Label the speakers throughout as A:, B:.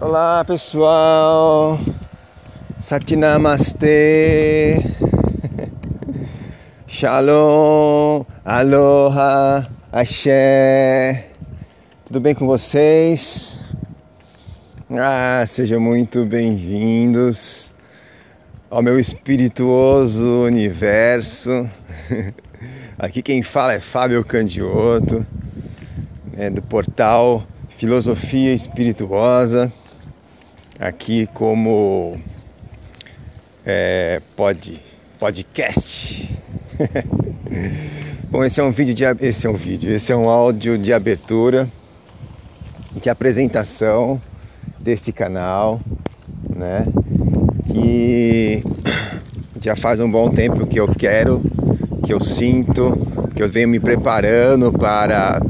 A: Olá pessoal, Satinamaste, Shalom, Aloha, Axé, tudo bem com vocês? Ah, sejam muito bem-vindos ao meu espirituoso universo. Aqui quem fala é Fábio Candioto, é do portal Filosofia Espirituosa, aqui como é, pod, podcast. Bom, esse é um vídeo de esse é um vídeo, esse é um áudio de abertura, de apresentação deste canal, né? E já faz um bom tempo que eu quero, que eu sinto, que eu venho me preparando para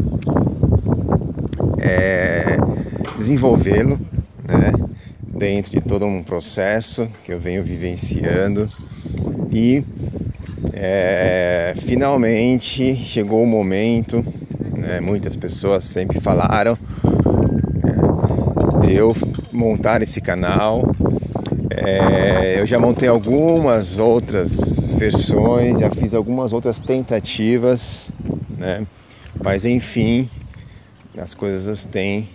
A: é, desenvolvê-lo, né? Dentro de todo um processo que eu venho vivenciando e é, finalmente chegou o momento, né? muitas pessoas sempre falaram é, de eu montar esse canal. É, eu já montei algumas outras versões, já fiz algumas outras tentativas, né? Mas enfim, as coisas têm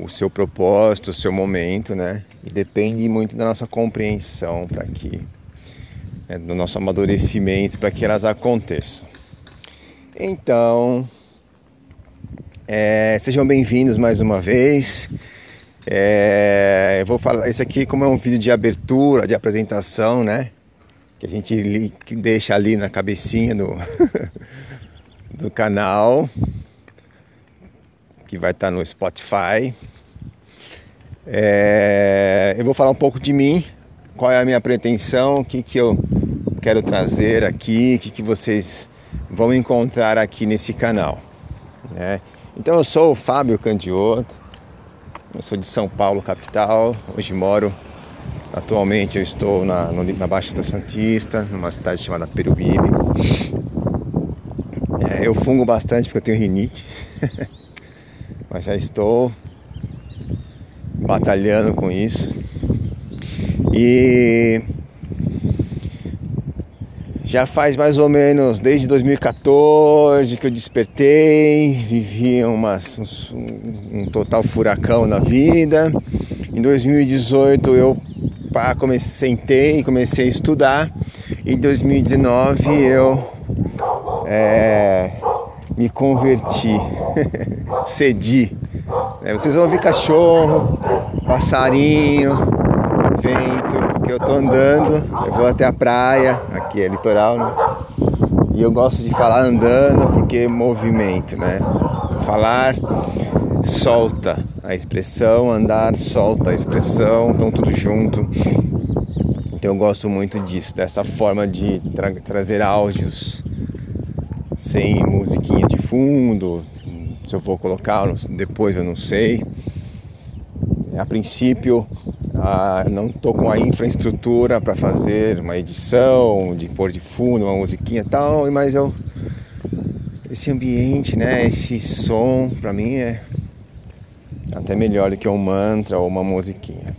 A: o seu propósito, o seu momento, né? E depende muito da nossa compreensão para que, né, do nosso amadurecimento para que elas aconteçam. Então, é, sejam bem-vindos mais uma vez. É, eu vou falar isso aqui como é um vídeo de abertura, de apresentação, né? Que a gente li, que deixa ali na cabecinha do, do canal que vai estar no Spotify. É, eu vou falar um pouco de mim, qual é a minha pretensão, o que, que eu quero trazer aqui, o que, que vocês vão encontrar aqui nesse canal. Né? Então eu sou o Fábio Candioto, eu sou de São Paulo, capital, hoje moro, atualmente eu estou na, na Baixa da Santista, numa cidade chamada Peruíbe. É, eu fungo bastante porque eu tenho rinite. mas já estou batalhando com isso. E já faz mais ou menos desde 2014 que eu despertei, vivi uma, um, um total furacão na vida. Em 2018 eu pá, comecei, sentei e comecei a estudar. Em 2019 eu é, me converti, cedi. É, vocês vão ouvir cachorro, passarinho, vento, porque eu tô andando, eu vou até a praia, aqui é litoral, né? E eu gosto de falar andando porque movimento, né? Falar solta a expressão, andar solta a expressão, estão tudo junto. Então eu gosto muito disso, dessa forma de tra trazer áudios sem musiquinha de fundo. Se eu vou colocar depois eu não sei. A princípio não estou com a infraestrutura para fazer uma edição, de pôr de fundo uma musiquinha e tal, mas eu esse ambiente, né, esse som para mim é até melhor do que um mantra ou uma musiquinha.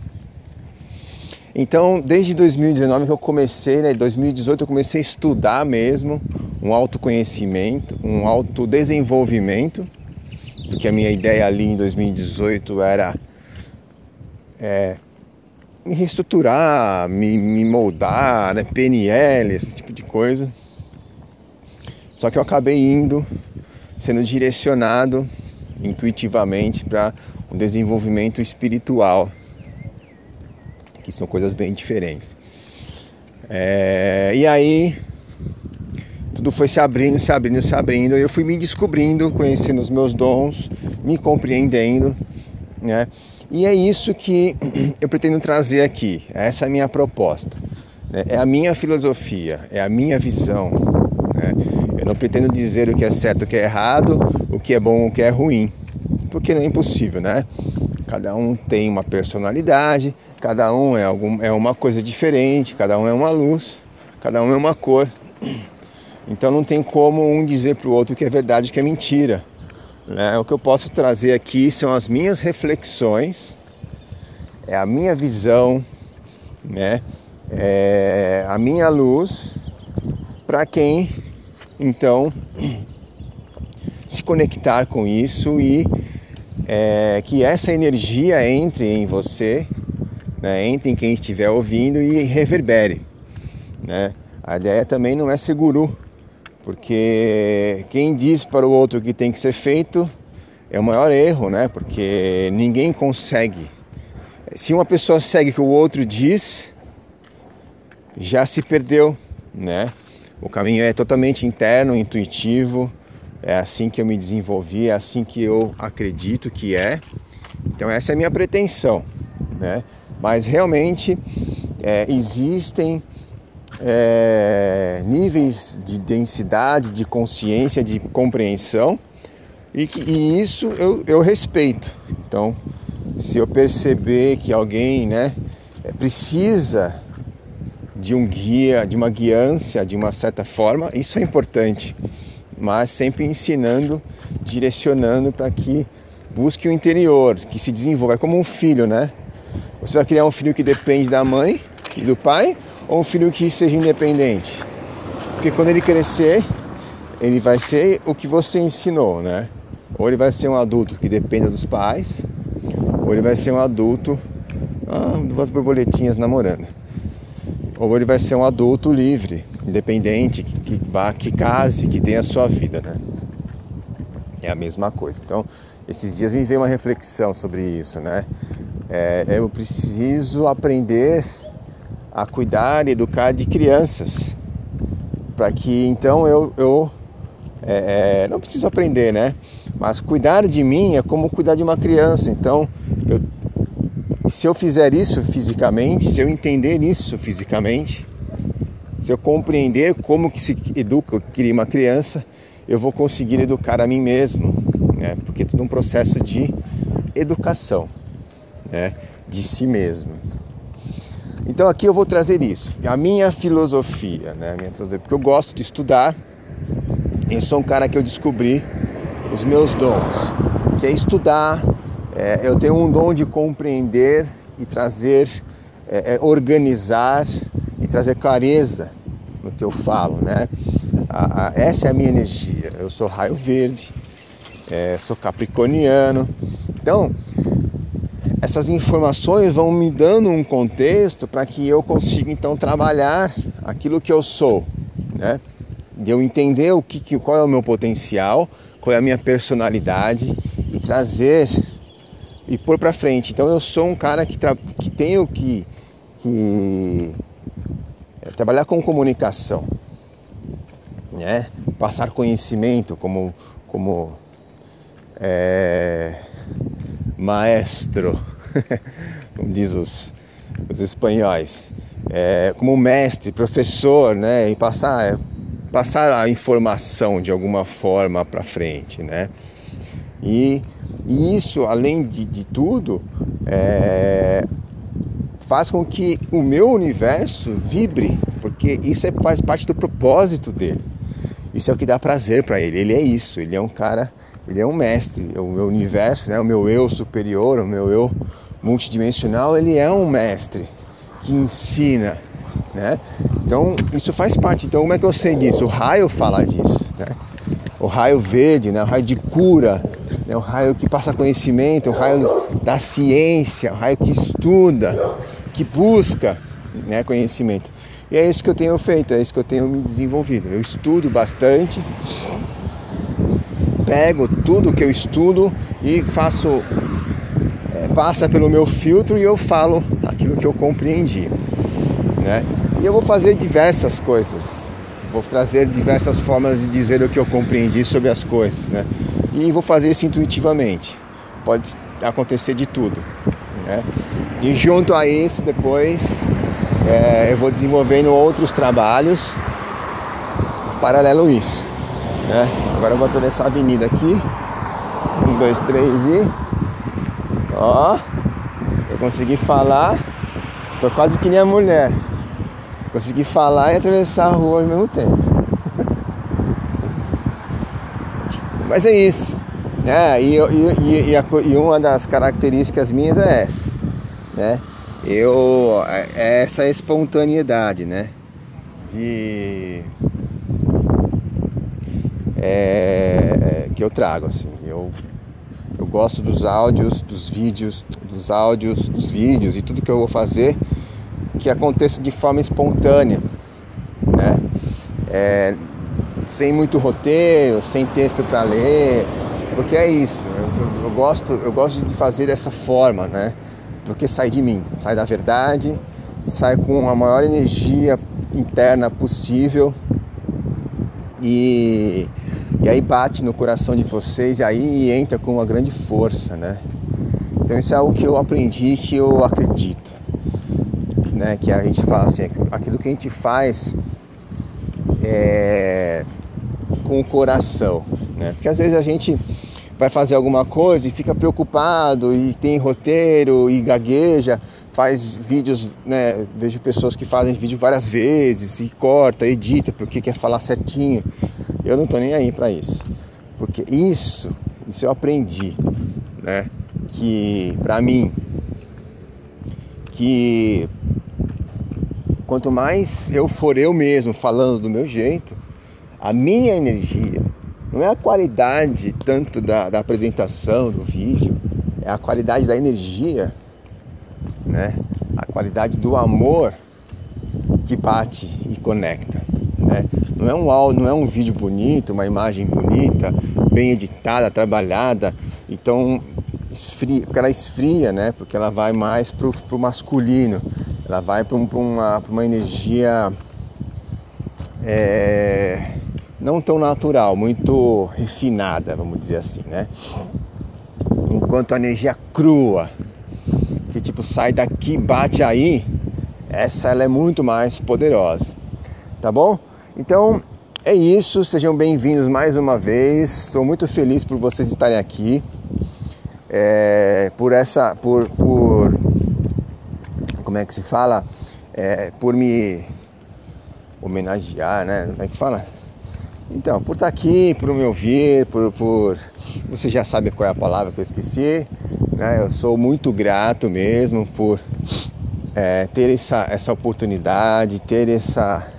A: Então, desde 2019 que eu comecei, né, 2018 eu comecei a estudar mesmo um autoconhecimento, um autodesenvolvimento, porque a minha ideia ali em 2018 era é, me reestruturar, me, me moldar, né, PNL, esse tipo de coisa. Só que eu acabei indo, sendo direcionado intuitivamente para um desenvolvimento espiritual, que são coisas bem diferentes. É, e aí tudo foi se abrindo, se abrindo, se abrindo. E eu fui me descobrindo, conhecendo os meus dons, me compreendendo, né? E é isso que eu pretendo trazer aqui. Essa é a minha proposta. Né? É a minha filosofia, é a minha visão. Né? Eu não pretendo dizer o que é certo, o que é errado, o que é bom, o que é ruim, porque não é impossível, né? Cada um tem uma personalidade, cada um é, algum, é uma coisa diferente, cada um é uma luz, cada um é uma cor. Então não tem como um dizer para o outro que é verdade, que é mentira. Né? O que eu posso trazer aqui são as minhas reflexões é a minha visão, né? É a minha luz para quem então se conectar com isso e é, que essa energia entre em você, né, entre em quem estiver ouvindo e reverbere. Né? A ideia também não é ser guru, porque quem diz para o outro que tem que ser feito é o maior erro, né? Porque ninguém consegue. Se uma pessoa segue o que o outro diz, já se perdeu, né? O caminho é totalmente interno, intuitivo, é assim que eu me desenvolvi, é assim que eu acredito que é. Então essa é a minha pretensão, né? Mas realmente é, existem é, níveis de densidade, de consciência, de compreensão e, que, e isso eu, eu respeito. Então, se eu perceber que alguém, né, é, precisa de um guia, de uma guiança, de uma certa forma, isso é importante mas sempre ensinando, direcionando para que busque o interior, que se desenvolva. É como um filho, né? Você vai criar um filho que depende da mãe e do pai ou um filho que seja independente? Porque quando ele crescer, ele vai ser o que você ensinou, né? Ou ele vai ser um adulto que depende dos pais, ou ele vai ser um adulto, ah, duas borboletinhas namorando. Ou ele vai ser um adulto livre, independente, que, que vá, que case, que tenha a sua vida, né? É a mesma coisa. Então, esses dias me veio uma reflexão sobre isso, né? É, eu preciso aprender a cuidar e educar de crianças, para que então eu, eu é, é, não preciso aprender, né? Mas cuidar de mim é como cuidar de uma criança. Então, eu, se eu fizer isso fisicamente, se eu entender isso fisicamente, se eu compreender como que se educa, uma criança, eu vou conseguir educar a mim mesmo, né? Porque é tudo um processo de educação, né? De si mesmo. Então aqui eu vou trazer isso, a minha filosofia, né? Porque eu gosto de estudar. Eu sou um cara que eu descobri os meus dons, que é estudar. É, eu tenho um dom de compreender e trazer, é, é, organizar e trazer clareza no que eu falo, né? A, a, essa é a minha energia. Eu sou raio verde, é, sou capricorniano. Então, essas informações vão me dando um contexto para que eu consiga então trabalhar aquilo que eu sou, né? De eu entender o que, qual é o meu potencial, qual é a minha personalidade e trazer e pôr para frente. Então eu sou um cara que, que tenho que, que é trabalhar com comunicação, né? passar conhecimento como, como é, maestro, como diz os, os espanhóis, é, como mestre, professor, né? e passar, passar a informação de alguma forma para frente. Né? E, e, isso, além de, de tudo, é, faz com que o meu universo vibre, porque isso é, faz parte do propósito dele. Isso é o que dá prazer para ele. Ele é isso, ele é um cara, ele é um mestre. O meu universo, né, o meu eu superior, o meu eu multidimensional, ele é um mestre que ensina, né? Então, isso faz parte. Então, como é que eu sei disso? O raio fala disso, né? O raio verde, né? O raio de cura, né? O raio que passa conhecimento, o raio da ciência, o raio que estuda, que busca né, conhecimento. E é isso que eu tenho feito, é isso que eu tenho me desenvolvido. Eu estudo bastante, pego tudo que eu estudo e faço, é, passa pelo meu filtro e eu falo aquilo que eu compreendi. Né? E eu vou fazer diversas coisas, vou trazer diversas formas de dizer o que eu compreendi sobre as coisas. Né? E vou fazer isso intuitivamente. Pode acontecer de tudo. Né? E junto a isso, depois é, eu vou desenvolvendo outros trabalhos paralelo a isso. Né? Agora eu vou atravessar a avenida aqui. Um, dois, três e. Ó, eu consegui falar. Tô quase que nem a mulher. Consegui falar e atravessar a rua ao mesmo tempo. Mas é isso. Né? E, e, e, e, uma das características minhas é essa né? Eu é, é essa espontaneidade, né? De é, que eu trago assim. Eu eu gosto dos áudios, dos vídeos, dos áudios, dos vídeos e tudo que eu vou fazer que aconteça de forma espontânea, né? É, sem muito roteiro, sem texto para ler, porque é isso. Eu, eu, gosto, eu gosto de fazer dessa forma, né? Porque sai de mim, sai da verdade, sai com a maior energia interna possível e, e aí bate no coração de vocês e aí entra com uma grande força, né? Então isso é algo que eu aprendi que eu acredito, né? Que a gente fala assim, aquilo que a gente faz é, com o coração, né? Porque às vezes a gente vai fazer alguma coisa e fica preocupado e tem roteiro e gagueja, faz vídeos, né? Vejo pessoas que fazem vídeo várias vezes e corta, edita porque quer falar certinho. Eu não tô nem aí para isso. Porque isso, isso eu aprendi, né? Que para mim que quanto mais eu for eu mesmo falando do meu jeito, a minha energia, não é a qualidade tanto da, da apresentação do vídeo, é a qualidade da energia, né? A qualidade do amor que bate e conecta, né? Não é um não é um vídeo bonito, uma imagem bonita, bem editada, trabalhada, então esfria, porque ela esfria, né? Porque ela vai mais pro, pro masculino, ela vai para um, uma, uma energia é, não tão natural, muito refinada, vamos dizer assim, né? Enquanto a energia crua, que tipo sai daqui, bate aí, essa ela é muito mais poderosa, tá bom? Então é isso, sejam bem-vindos mais uma vez. Estou muito feliz por vocês estarem aqui, é, por essa, por, por, como é que se fala, é, por me homenagear, né? Como é que fala? Então, por estar aqui, por me ouvir, por, por. Você já sabe qual é a palavra que eu esqueci, né? Eu sou muito grato mesmo por é, ter essa, essa oportunidade, ter essa,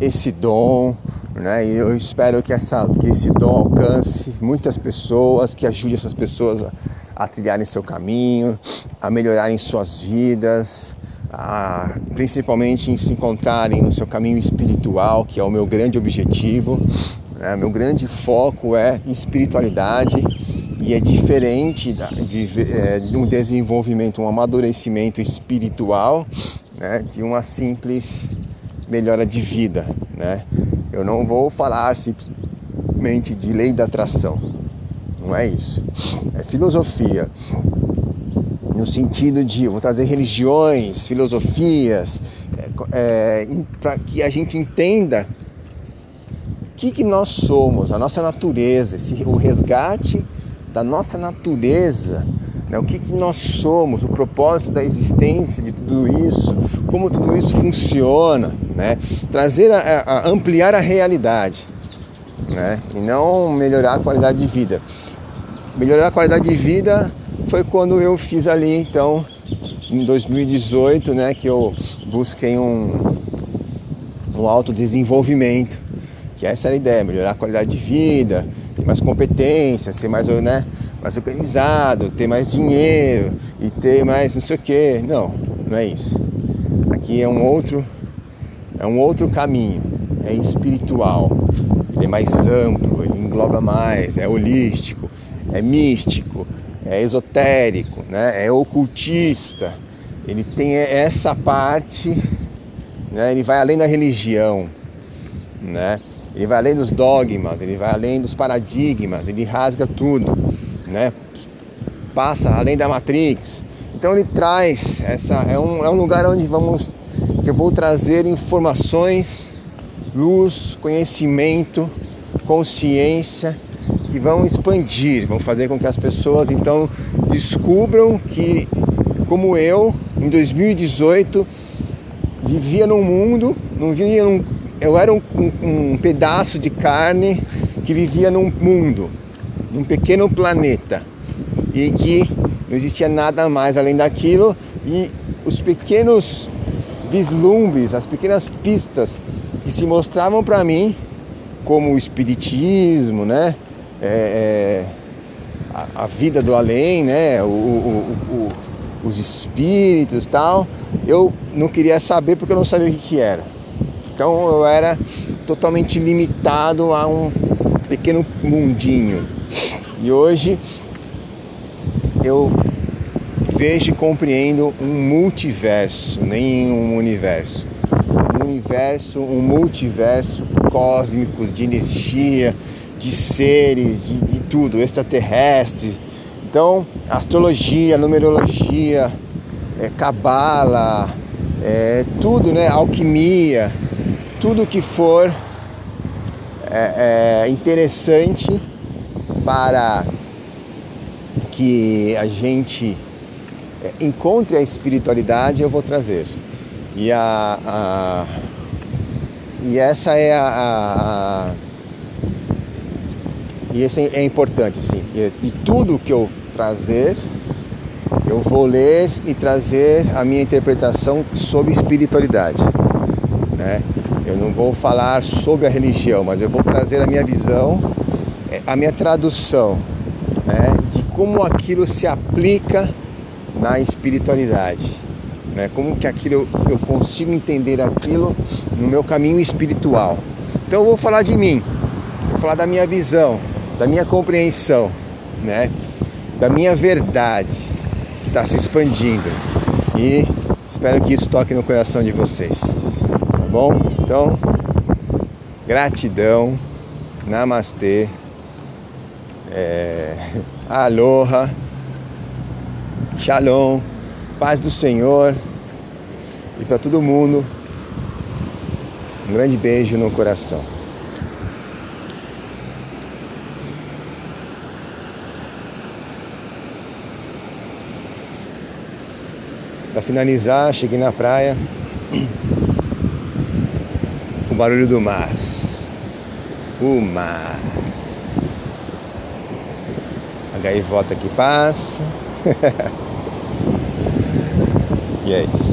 A: esse dom, né? E eu espero que, essa, que esse dom alcance muitas pessoas, que ajude essas pessoas a, a trilharem seu caminho, a melhorarem suas vidas, a, principalmente em se encontrarem no seu caminho espiritual, que é o meu grande objetivo. Né? Meu grande foco é espiritualidade e é diferente de, é, de um desenvolvimento, um amadurecimento espiritual né? de uma simples melhora de vida. Né? Eu não vou falar simplesmente de lei da atração, não é isso. É filosofia no sentido de vou trazer religiões, filosofias, é, é, para que a gente entenda o que, que nós somos, a nossa natureza, esse, o resgate da nossa natureza, né, o que, que nós somos, o propósito da existência de tudo isso, como tudo isso funciona, né, trazer a, a ampliar a realidade, né, e não melhorar a qualidade de vida. Melhorar a qualidade de vida foi quando eu fiz ali então em 2018, né, que eu busquei um, um autodesenvolvimento, que essa era a ideia, melhorar a qualidade de vida, ter mais competência, ser mais, né, mais organizado, ter mais dinheiro e ter mais não sei o que. Não, não é isso. Aqui é um outro, é um outro caminho, é espiritual, ele é mais amplo, ele engloba mais, é holístico, é místico, é esotérico, né? é ocultista, ele tem essa parte, né? ele vai além da religião, né? ele vai além dos dogmas, ele vai além dos paradigmas, ele rasga tudo, né? passa além da Matrix. Então ele traz essa é um, é um lugar onde vamos que eu vou trazer informações, luz, conhecimento, consciência que vão expandir, vão fazer com que as pessoas então descubram que, como eu, em 2018, vivia num mundo, não vivia num, eu era um, um, um pedaço de carne que vivia num mundo, num pequeno planeta, e que não existia nada mais além daquilo, E os pequenos vislumbres, as pequenas pistas que se mostravam para mim, como o espiritismo, né? É, é, a, a, vida do além, né? O, o, o, os espíritos tal. Eu não queria saber porque eu não sabia o que, que era. Então eu era totalmente limitado a um pequeno mundinho. E hoje eu vejo e compreendo um multiverso, nem um universo. Um universo, um multiverso cósmico de energia, de seres, de, de tudo, extraterrestre. Então, astrologia, numerologia, é, cabala, é, tudo, né? Alquimia, tudo que for é, é interessante para que a gente é, encontre a espiritualidade, eu vou trazer. E, a, a e essa é a, a, a e esse é importante assim. De tudo que eu trazer, eu vou ler e trazer a minha interpretação sobre espiritualidade, né? Eu não vou falar sobre a religião, mas eu vou trazer a minha visão, é, a minha tradução, né? De como aquilo se aplica na espiritualidade, né? Como que aquilo eu consigo entender aquilo no meu caminho espiritual. Então eu vou falar de mim, vou falar da minha visão, da minha compreensão, né? Da minha verdade que está se expandindo e espero que isso toque no coração de vocês bom? Então, gratidão, namastê, é, aloha, shalom, paz do Senhor e para todo mundo, um grande beijo no coração. Para finalizar, cheguei na praia barulho do mar. O mar. A gaivota que passa. e é isso.